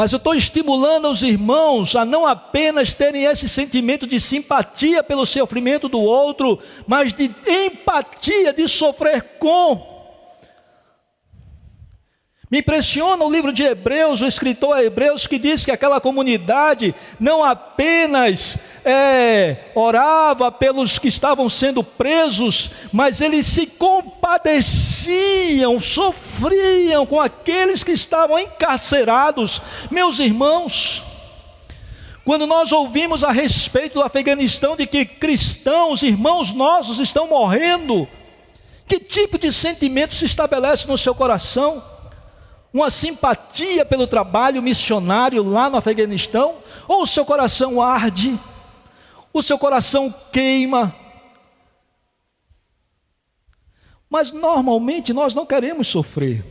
Mas eu estou estimulando os irmãos a não apenas terem esse sentimento de simpatia pelo sofrimento do outro, mas de empatia, de sofrer com. Me impressiona o livro de Hebreus, o escritor Hebreus, que diz que aquela comunidade não apenas é, orava pelos que estavam sendo presos, mas eles se compadeciam, sofriam com aqueles que estavam encarcerados. Meus irmãos, quando nós ouvimos a respeito do Afeganistão de que cristãos, irmãos nossos estão morrendo, que tipo de sentimento se estabelece no seu coração? Uma simpatia pelo trabalho missionário lá no Afeganistão? Ou o seu coração arde? O seu coração queima? Mas normalmente nós não queremos sofrer.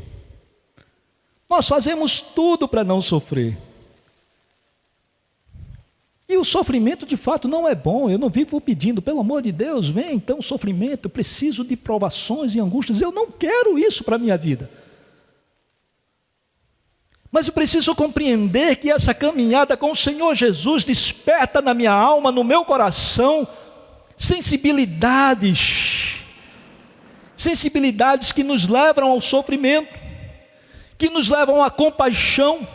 Nós fazemos tudo para não sofrer. E o sofrimento de fato não é bom. Eu não vivo pedindo, pelo amor de Deus, vem então sofrimento, eu preciso de provações e angústias. Eu não quero isso para a minha vida. Mas eu preciso compreender que essa caminhada com o Senhor Jesus desperta na minha alma, no meu coração, sensibilidades, sensibilidades que nos levam ao sofrimento, que nos levam à compaixão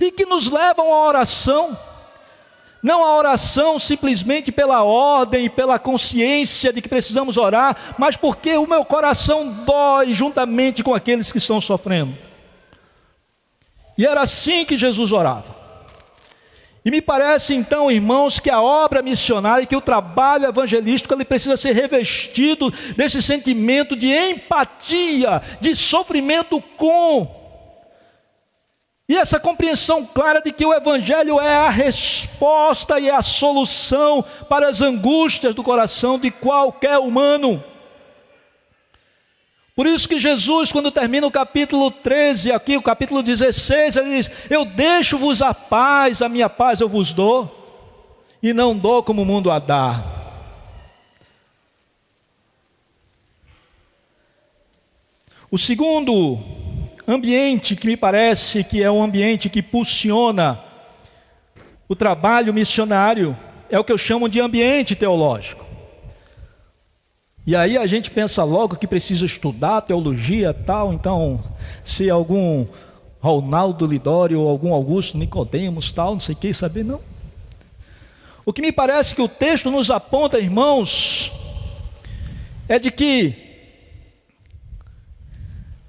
e que nos levam à oração. Não a oração simplesmente pela ordem pela consciência de que precisamos orar, mas porque o meu coração dói juntamente com aqueles que estão sofrendo. E era assim que Jesus orava. E me parece então, irmãos, que a obra missionária, que o trabalho evangelístico, ele precisa ser revestido desse sentimento de empatia, de sofrimento com. E essa compreensão clara de que o Evangelho é a resposta e a solução para as angústias do coração de qualquer humano. Por isso que Jesus, quando termina o capítulo 13, aqui, o capítulo 16, ele diz: Eu deixo-vos a paz, a minha paz eu vos dou, e não dou como o mundo a dá. O segundo ambiente que me parece que é um ambiente que impulsiona o trabalho missionário é o que eu chamo de ambiente teológico. E aí a gente pensa logo que precisa estudar teologia tal, então se algum Ronaldo Lidório ou algum Augusto Nicodemos tal, não sei o que saber não. O que me parece que o texto nos aponta, irmãos, é de que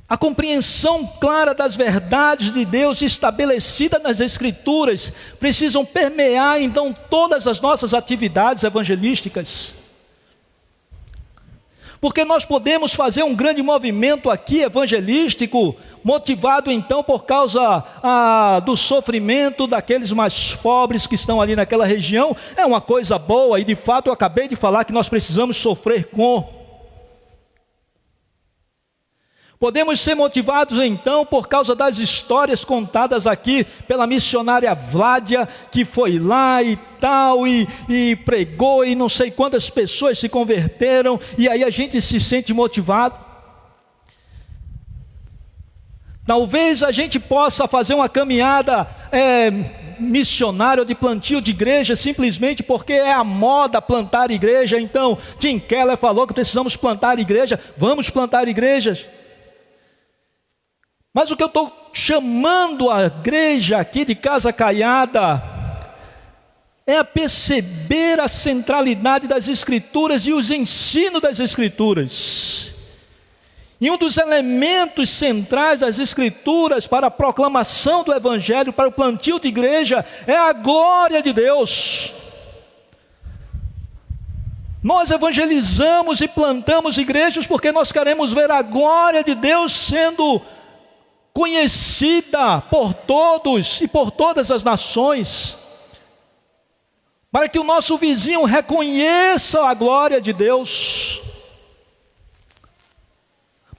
a compreensão clara das verdades de Deus estabelecida nas Escrituras precisam permear então todas as nossas atividades evangelísticas. Porque nós podemos fazer um grande movimento aqui evangelístico, motivado então por causa ah, do sofrimento daqueles mais pobres que estão ali naquela região. É uma coisa boa, e de fato eu acabei de falar que nós precisamos sofrer com. Podemos ser motivados então por causa das histórias contadas aqui pela missionária Vládia, que foi lá e tal, e, e pregou, e não sei quantas pessoas se converteram, e aí a gente se sente motivado. Talvez a gente possa fazer uma caminhada é, missionária de plantio de igreja simplesmente porque é a moda plantar igreja. Então, Tim Keller falou que precisamos plantar igreja, vamos plantar igrejas. Mas o que eu estou chamando a igreja aqui de casa caiada é a perceber a centralidade das Escrituras e os ensinos das Escrituras. E um dos elementos centrais das Escrituras para a proclamação do Evangelho, para o plantio de igreja, é a glória de Deus. Nós evangelizamos e plantamos igrejas porque nós queremos ver a glória de Deus sendo conhecida por todos e por todas as nações, para que o nosso vizinho reconheça a glória de Deus,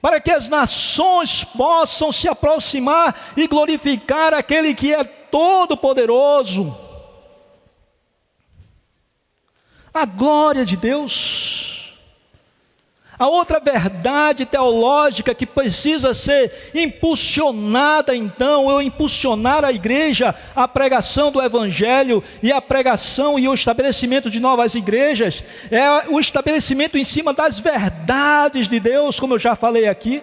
para que as nações possam se aproximar e glorificar aquele que é todo-poderoso. A glória de Deus. A outra verdade teológica que precisa ser impulsionada, então, ou impulsionar a igreja, a pregação do Evangelho e a pregação e o estabelecimento de novas igrejas, é o estabelecimento em cima das verdades de Deus, como eu já falei aqui.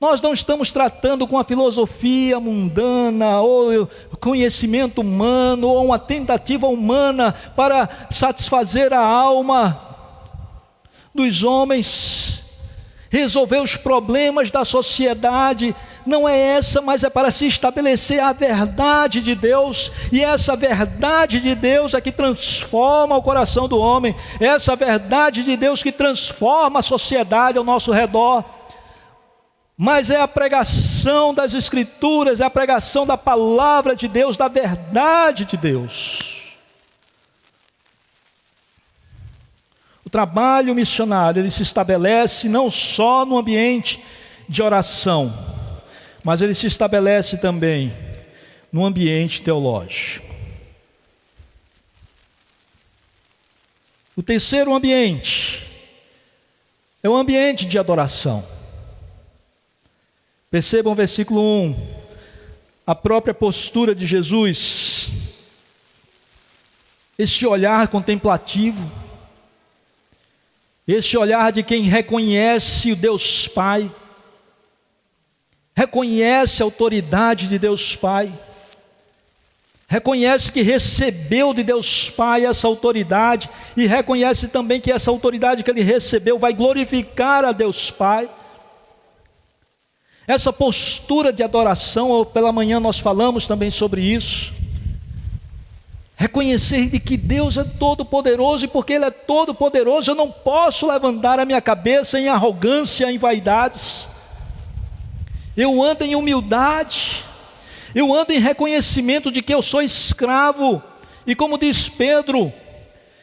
Nós não estamos tratando com a filosofia mundana, ou conhecimento humano, ou uma tentativa humana para satisfazer a alma dos homens, resolver os problemas da sociedade. Não é essa, mas é para se estabelecer a verdade de Deus, e essa verdade de Deus é que transforma o coração do homem, essa verdade de Deus que transforma a sociedade ao nosso redor mas é a pregação das Escrituras, é a pregação da palavra de Deus, da verdade de Deus. O trabalho missionário ele se estabelece não só no ambiente de oração, mas ele se estabelece também no ambiente teológico. O terceiro ambiente é o ambiente de adoração. Percebam o versículo 1, a própria postura de Jesus, esse olhar contemplativo, esse olhar de quem reconhece o Deus Pai, reconhece a autoridade de Deus Pai, reconhece que recebeu de Deus Pai essa autoridade e reconhece também que essa autoridade que ele recebeu vai glorificar a Deus Pai. Essa postura de adoração, pela manhã nós falamos também sobre isso. Reconhecer de que Deus é todo-poderoso e porque Ele é todo-poderoso, eu não posso levantar a minha cabeça em arrogância, em vaidades. Eu ando em humildade, eu ando em reconhecimento de que eu sou escravo, e como diz Pedro,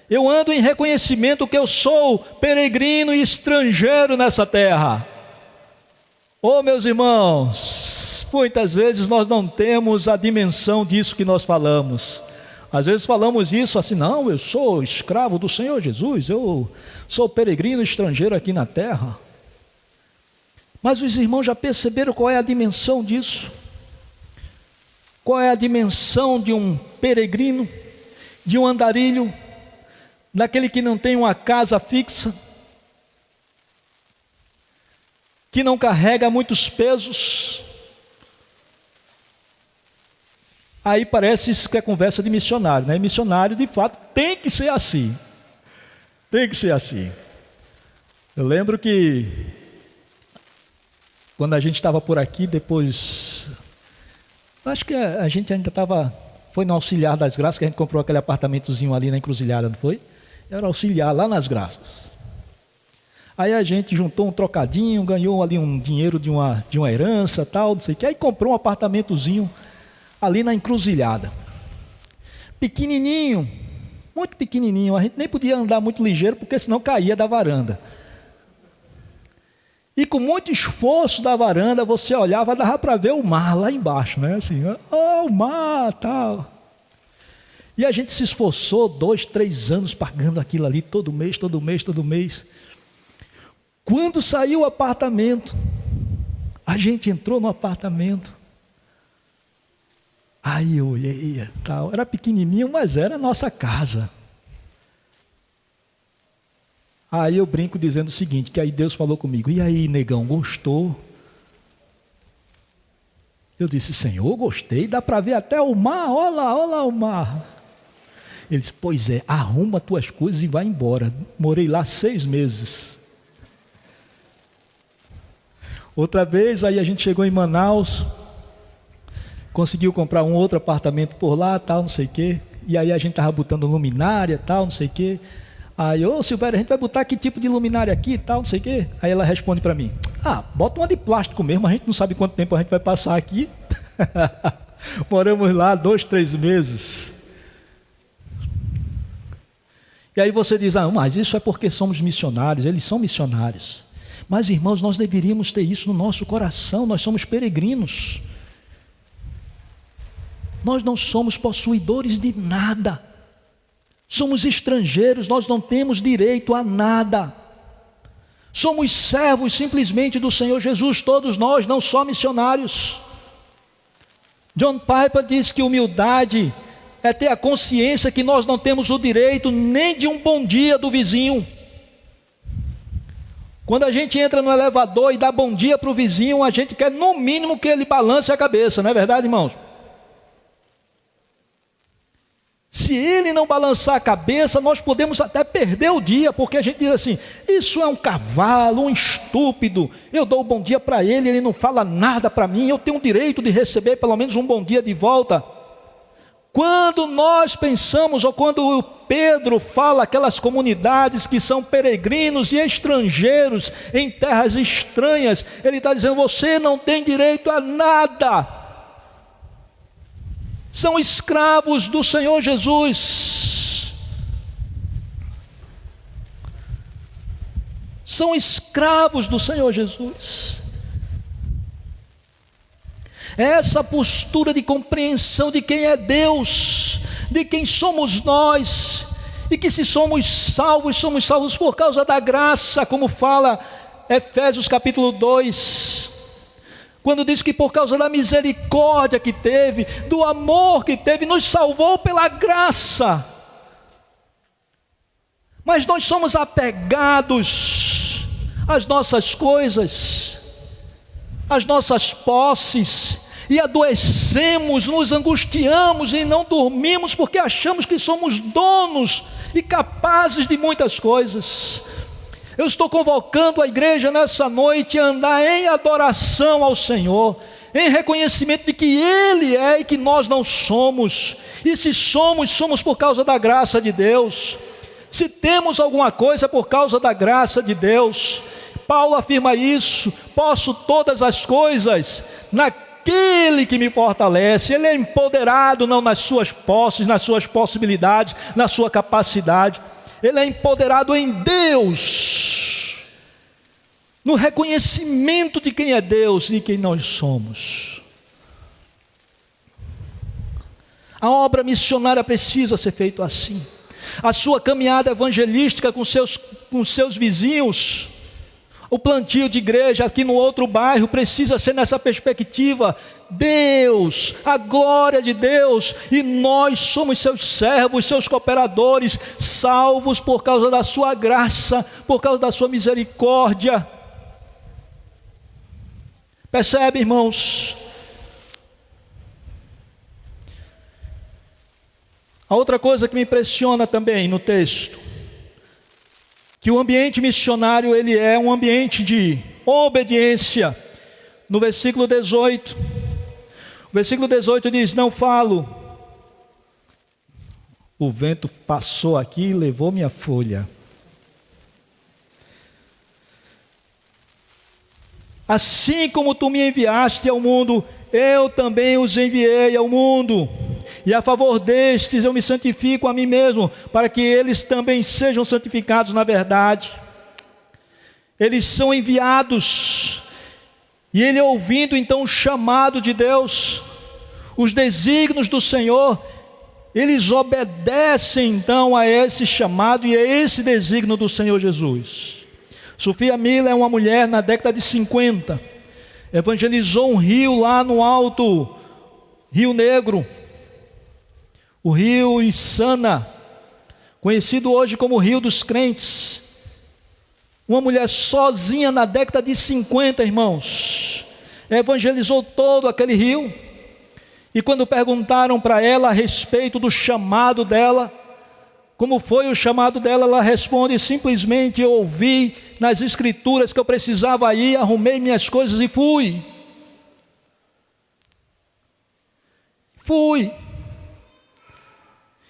eu ando em reconhecimento que eu sou peregrino e estrangeiro nessa terra. Oh, meus irmãos, muitas vezes nós não temos a dimensão disso que nós falamos. Às vezes falamos isso assim, não, eu sou escravo do Senhor Jesus, eu sou peregrino estrangeiro aqui na terra. Mas os irmãos já perceberam qual é a dimensão disso? Qual é a dimensão de um peregrino, de um andarilho, daquele que não tem uma casa fixa? Que não carrega muitos pesos. Aí parece isso que é conversa de missionário, né? Missionário de fato tem que ser assim. Tem que ser assim. Eu lembro que quando a gente estava por aqui, depois. Acho que a gente ainda estava. Foi no auxiliar das graças que a gente comprou aquele apartamentozinho ali na encruzilhada, não foi? Era auxiliar lá nas graças. Aí a gente juntou um trocadinho, ganhou ali um dinheiro de uma, de uma herança, tal, não sei o que. Aí comprou um apartamentozinho ali na encruzilhada. Pequenininho, muito pequenininho. A gente nem podia andar muito ligeiro, porque senão caía da varanda. E com muito esforço da varanda, você olhava, dava para ver o mar lá embaixo, né? Assim, oh, o mar, tal. E a gente se esforçou dois, três anos pagando aquilo ali todo mês, todo mês, todo mês. Quando saiu o apartamento, a gente entrou no apartamento. Aí eu olhei, tal, era pequenininho, mas era a nossa casa. Aí eu brinco dizendo o seguinte, que aí Deus falou comigo, e aí negão, gostou? Eu disse, Senhor, gostei, dá para ver até o mar, olha lá, olha lá o mar. Ele disse, pois é, arruma tuas coisas e vai embora. Morei lá seis meses. Outra vez, aí a gente chegou em Manaus, conseguiu comprar um outro apartamento por lá, tal, não sei o quê. E aí a gente estava botando luminária, tal, não sei o quê. Aí, ô Silvério, a gente vai botar que tipo de luminária aqui, tal, não sei o quê. Aí ela responde para mim: Ah, bota uma de plástico mesmo, a gente não sabe quanto tempo a gente vai passar aqui. Moramos lá dois, três meses. E aí você diz: Ah, mas isso é porque somos missionários, eles são missionários. Mas, irmãos, nós deveríamos ter isso no nosso coração, nós somos peregrinos. Nós não somos possuidores de nada. Somos estrangeiros, nós não temos direito a nada. Somos servos simplesmente do Senhor Jesus, todos nós, não só missionários. John Piper diz que humildade é ter a consciência que nós não temos o direito nem de um bom dia do vizinho. Quando a gente entra no elevador e dá bom dia para o vizinho, a gente quer no mínimo que ele balance a cabeça, não é verdade, irmãos? Se ele não balançar a cabeça, nós podemos até perder o dia, porque a gente diz assim: isso é um cavalo, um estúpido. Eu dou um bom dia para ele, ele não fala nada para mim, eu tenho o direito de receber pelo menos um bom dia de volta. Quando nós pensamos, ou quando Pedro fala aquelas comunidades que são peregrinos e estrangeiros em terras estranhas, ele está dizendo: você não tem direito a nada são escravos do Senhor Jesus. São escravos do Senhor Jesus. Essa postura de compreensão de quem é Deus, de quem somos nós, e que se somos salvos, somos salvos por causa da graça, como fala Efésios capítulo 2 quando diz que por causa da misericórdia que teve, do amor que teve, nos salvou pela graça. Mas nós somos apegados às nossas coisas, às nossas posses, e adoecemos, nos angustiamos e não dormimos porque achamos que somos donos e capazes de muitas coisas. Eu estou convocando a igreja nessa noite a andar em adoração ao Senhor, em reconhecimento de que Ele é e que nós não somos. E se somos, somos por causa da graça de Deus. Se temos alguma coisa por causa da graça de Deus. Paulo afirma isso: posso todas as coisas naquele que me fortalece. Ele é empoderado não nas suas posses, nas suas possibilidades, na sua capacidade ele é empoderado em Deus, no reconhecimento de quem é Deus e quem nós somos. A obra missionária precisa ser feita assim. A sua caminhada evangelística com seus, com seus vizinhos o plantio de igreja aqui no outro bairro precisa ser nessa perspectiva. Deus, a glória de Deus, e nós somos seus servos, seus cooperadores, salvos por causa da sua graça, por causa da sua misericórdia. Percebe, irmãos? A outra coisa que me impressiona também no texto que o ambiente missionário ele é um ambiente de obediência. No versículo 18, o versículo 18 diz: Não falo. O vento passou aqui e levou minha folha. Assim como tu me enviaste ao mundo, eu também os enviei ao mundo. E a favor destes eu me santifico a mim mesmo, para que eles também sejam santificados na verdade. Eles são enviados, e ele ouvindo então o chamado de Deus, os desígnios do Senhor, eles obedecem então a esse chamado e a esse desígnio do Senhor Jesus. Sofia Miller é uma mulher na década de 50, evangelizou um rio lá no alto Rio Negro, o rio Insana, conhecido hoje como Rio dos Crentes. Uma mulher sozinha na década de 50, irmãos, evangelizou todo aquele rio. E quando perguntaram para ela a respeito do chamado dela, como foi o chamado dela, ela responde simplesmente: Eu ouvi nas escrituras que eu precisava ir, arrumei minhas coisas e fui. Fui.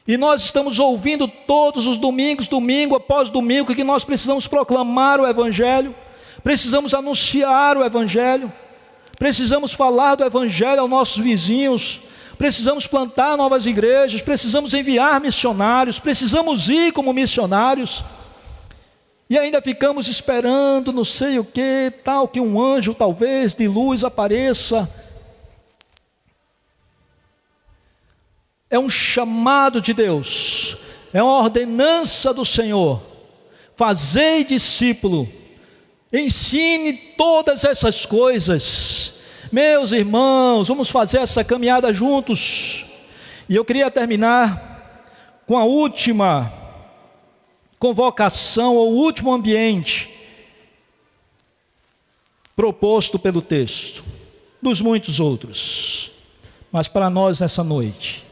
E nós estamos ouvindo todos os domingos, domingo após domingo, que nós precisamos proclamar o Evangelho, precisamos anunciar o Evangelho, precisamos falar do Evangelho aos nossos vizinhos, precisamos plantar novas igrejas, precisamos enviar missionários, precisamos ir como missionários. E ainda ficamos esperando, não sei o que, tal, que um anjo talvez de luz apareça é um chamado de Deus, é uma ordenança do Senhor. Fazei discípulo, ensine todas essas coisas. Meus irmãos, vamos fazer essa caminhada juntos. E eu queria terminar com a última convocação, ou último ambiente proposto pelo texto, dos muitos outros, mas para nós nessa noite.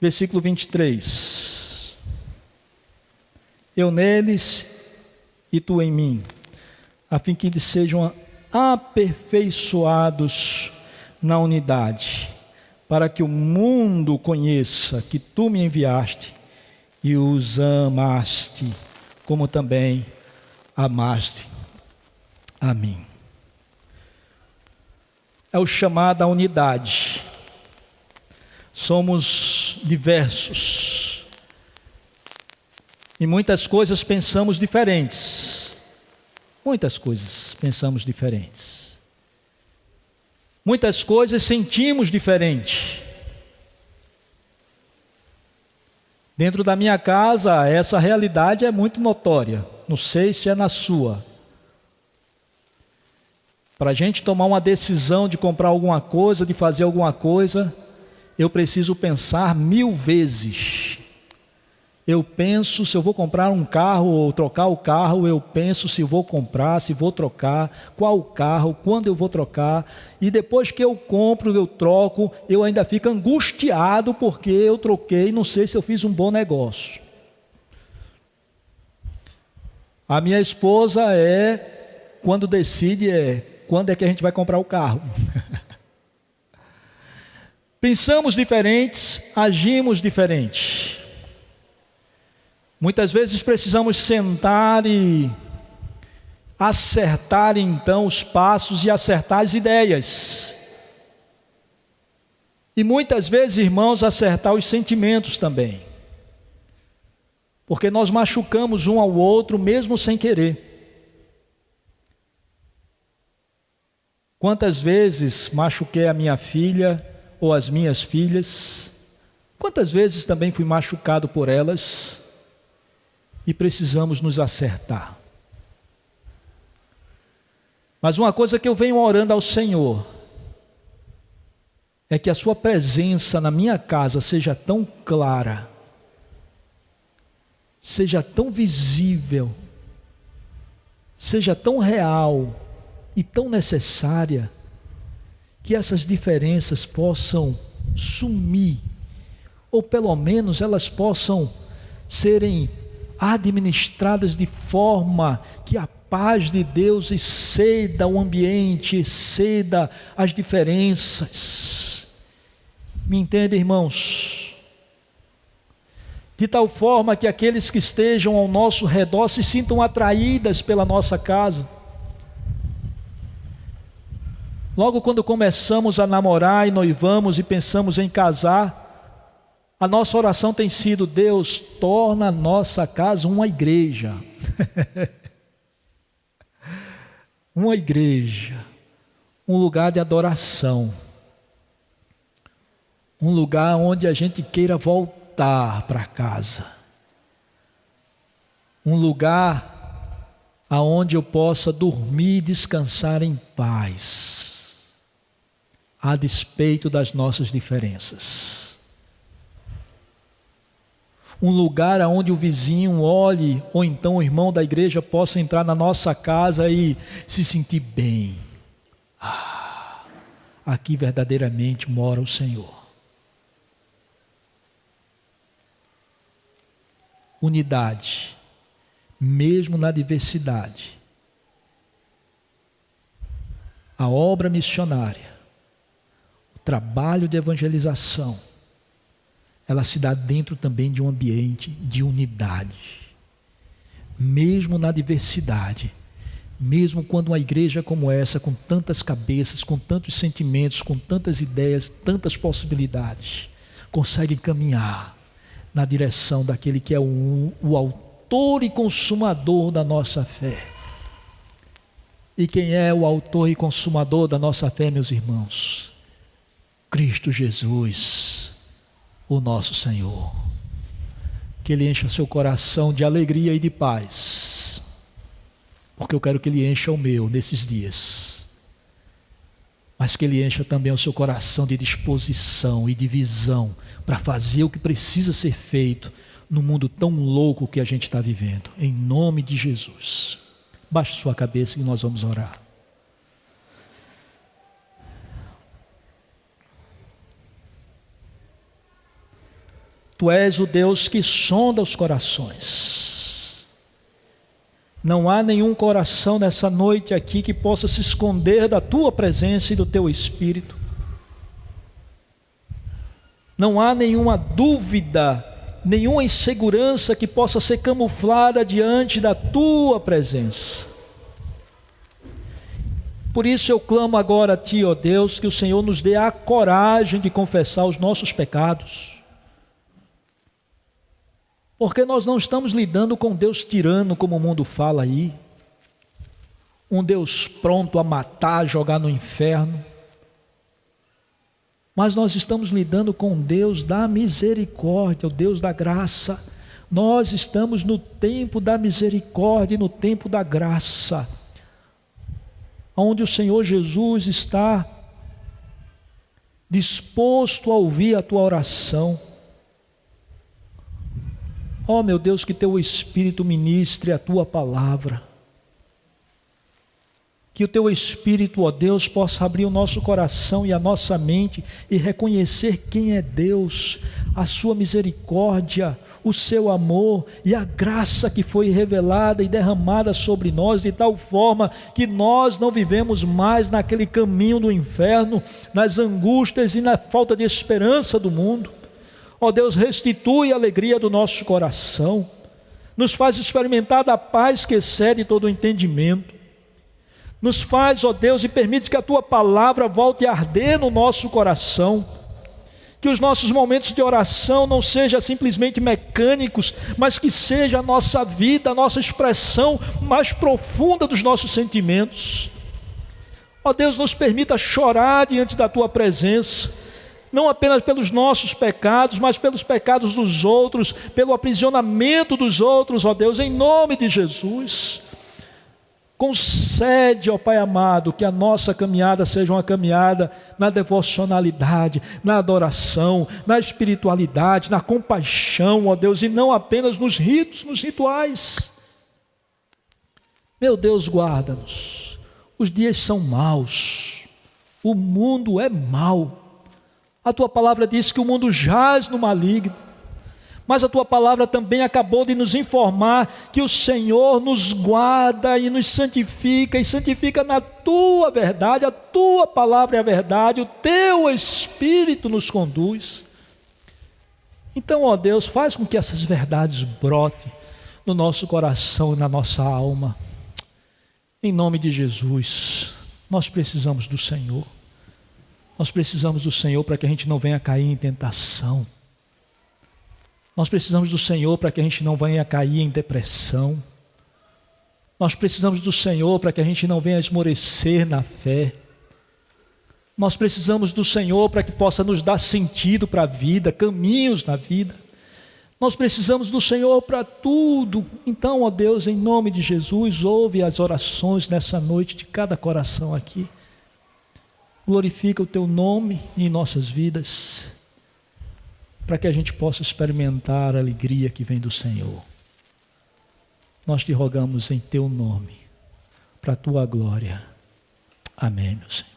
Versículo 23. Eu neles e tu em mim, a fim que eles sejam aperfeiçoados na unidade, para que o mundo conheça que tu me enviaste e os amaste, como também amaste a mim. É o chamado à unidade. Somos diversos. E muitas coisas pensamos diferentes. Muitas coisas pensamos diferentes. Muitas coisas sentimos diferente. Dentro da minha casa, essa realidade é muito notória. Não sei se é na sua. Para a gente tomar uma decisão de comprar alguma coisa, de fazer alguma coisa, eu preciso pensar mil vezes eu penso se eu vou comprar um carro ou trocar o carro, eu penso se vou comprar, se vou trocar, qual carro, quando eu vou trocar, e depois que eu compro, eu troco, eu ainda fico angustiado porque eu troquei, não sei se eu fiz um bom negócio. A minha esposa é quando decide é quando é que a gente vai comprar o carro. Pensamos diferentes, agimos diferentes. Muitas vezes precisamos sentar e acertar então os passos e acertar as ideias. E muitas vezes, irmãos, acertar os sentimentos também. Porque nós machucamos um ao outro mesmo sem querer. Quantas vezes machuquei a minha filha ou as minhas filhas? Quantas vezes também fui machucado por elas? E precisamos nos acertar. Mas uma coisa que eu venho orando ao Senhor é que a Sua presença na minha casa seja tão clara, seja tão visível, seja tão real e tão necessária, que essas diferenças possam sumir, ou pelo menos elas possam serem administradas de forma que a paz de Deus exceda o ambiente, exceda as diferenças. Me entende, irmãos? De tal forma que aqueles que estejam ao nosso redor se sintam atraídas pela nossa casa. Logo quando começamos a namorar e noivamos e pensamos em casar, a nossa oração tem sido: Deus, torna a nossa casa uma igreja. uma igreja, um lugar de adoração, um lugar onde a gente queira voltar para casa, um lugar aonde eu possa dormir e descansar em paz, a despeito das nossas diferenças um lugar onde o vizinho olhe, ou então o irmão da igreja possa entrar na nossa casa e se sentir bem. Ah, aqui verdadeiramente mora o Senhor. Unidade, mesmo na diversidade. A obra missionária, o trabalho de evangelização ela se dá dentro também de um ambiente de unidade. Mesmo na diversidade, mesmo quando uma igreja como essa, com tantas cabeças, com tantos sentimentos, com tantas ideias, tantas possibilidades, consegue caminhar na direção daquele que é o, o autor e consumador da nossa fé. E quem é o autor e consumador da nossa fé, meus irmãos? Cristo Jesus o nosso Senhor. Que Ele encha seu coração de alegria e de paz, porque eu quero que Ele encha o meu nesses dias. mas que Ele encha também o seu coração de disposição e de visão para fazer o que precisa ser feito no mundo tão louco que a gente está vivendo. Em nome de Jesus. Baixe sua cabeça e nós vamos orar. Tu és o Deus que sonda os corações. Não há nenhum coração nessa noite aqui que possa se esconder da tua presença e do teu espírito. Não há nenhuma dúvida, nenhuma insegurança que possa ser camuflada diante da tua presença. Por isso eu clamo agora a Ti, ó Deus, que o Senhor nos dê a coragem de confessar os nossos pecados porque nós não estamos lidando com Deus tirano, como o mundo fala aí. Um Deus pronto a matar, jogar no inferno. Mas nós estamos lidando com Deus da misericórdia, o Deus da graça. Nós estamos no tempo da misericórdia e no tempo da graça, onde o Senhor Jesus está disposto a ouvir a tua oração oh, meu Deus, que teu Espírito ministre a tua palavra. Que o teu Espírito, ó Deus, possa abrir o nosso coração e a nossa mente e reconhecer quem é Deus, a sua misericórdia, o seu amor e a graça que foi revelada e derramada sobre nós de tal forma que nós não vivemos mais naquele caminho do inferno, nas angústias e na falta de esperança do mundo Ó Deus, restitui a alegria do nosso coração, nos faz experimentar da paz que excede todo o entendimento. Nos faz, ó Deus, e permite que a tua palavra volte a arder no nosso coração. Que os nossos momentos de oração não sejam simplesmente mecânicos, mas que seja a nossa vida, a nossa expressão mais profunda dos nossos sentimentos. Ó Deus, nos permita chorar diante da tua presença não apenas pelos nossos pecados, mas pelos pecados dos outros, pelo aprisionamento dos outros, ó Deus, em nome de Jesus. Concede, ó Pai amado, que a nossa caminhada seja uma caminhada na devocionalidade, na adoração, na espiritualidade, na compaixão, ó Deus, e não apenas nos ritos, nos rituais. Meu Deus, guarda-nos. Os dias são maus, o mundo é mau. A tua palavra diz que o mundo jaz no maligno. Mas a tua palavra também acabou de nos informar que o Senhor nos guarda e nos santifica, e santifica na tua verdade, a tua palavra é a verdade, o teu Espírito nos conduz. Então, ó Deus, faz com que essas verdades brotem no nosso coração e na nossa alma. Em nome de Jesus, nós precisamos do Senhor. Nós precisamos do Senhor para que a gente não venha cair em tentação. Nós precisamos do Senhor para que a gente não venha cair em depressão. Nós precisamos do Senhor para que a gente não venha esmorecer na fé. Nós precisamos do Senhor para que possa nos dar sentido para a vida, caminhos na vida. Nós precisamos do Senhor para tudo. Então, ó Deus, em nome de Jesus, ouve as orações nessa noite de cada coração aqui glorifica o teu nome em nossas vidas, para que a gente possa experimentar a alegria que vem do Senhor. Nós te rogamos em teu nome, para a tua glória. Amém, meu Senhor.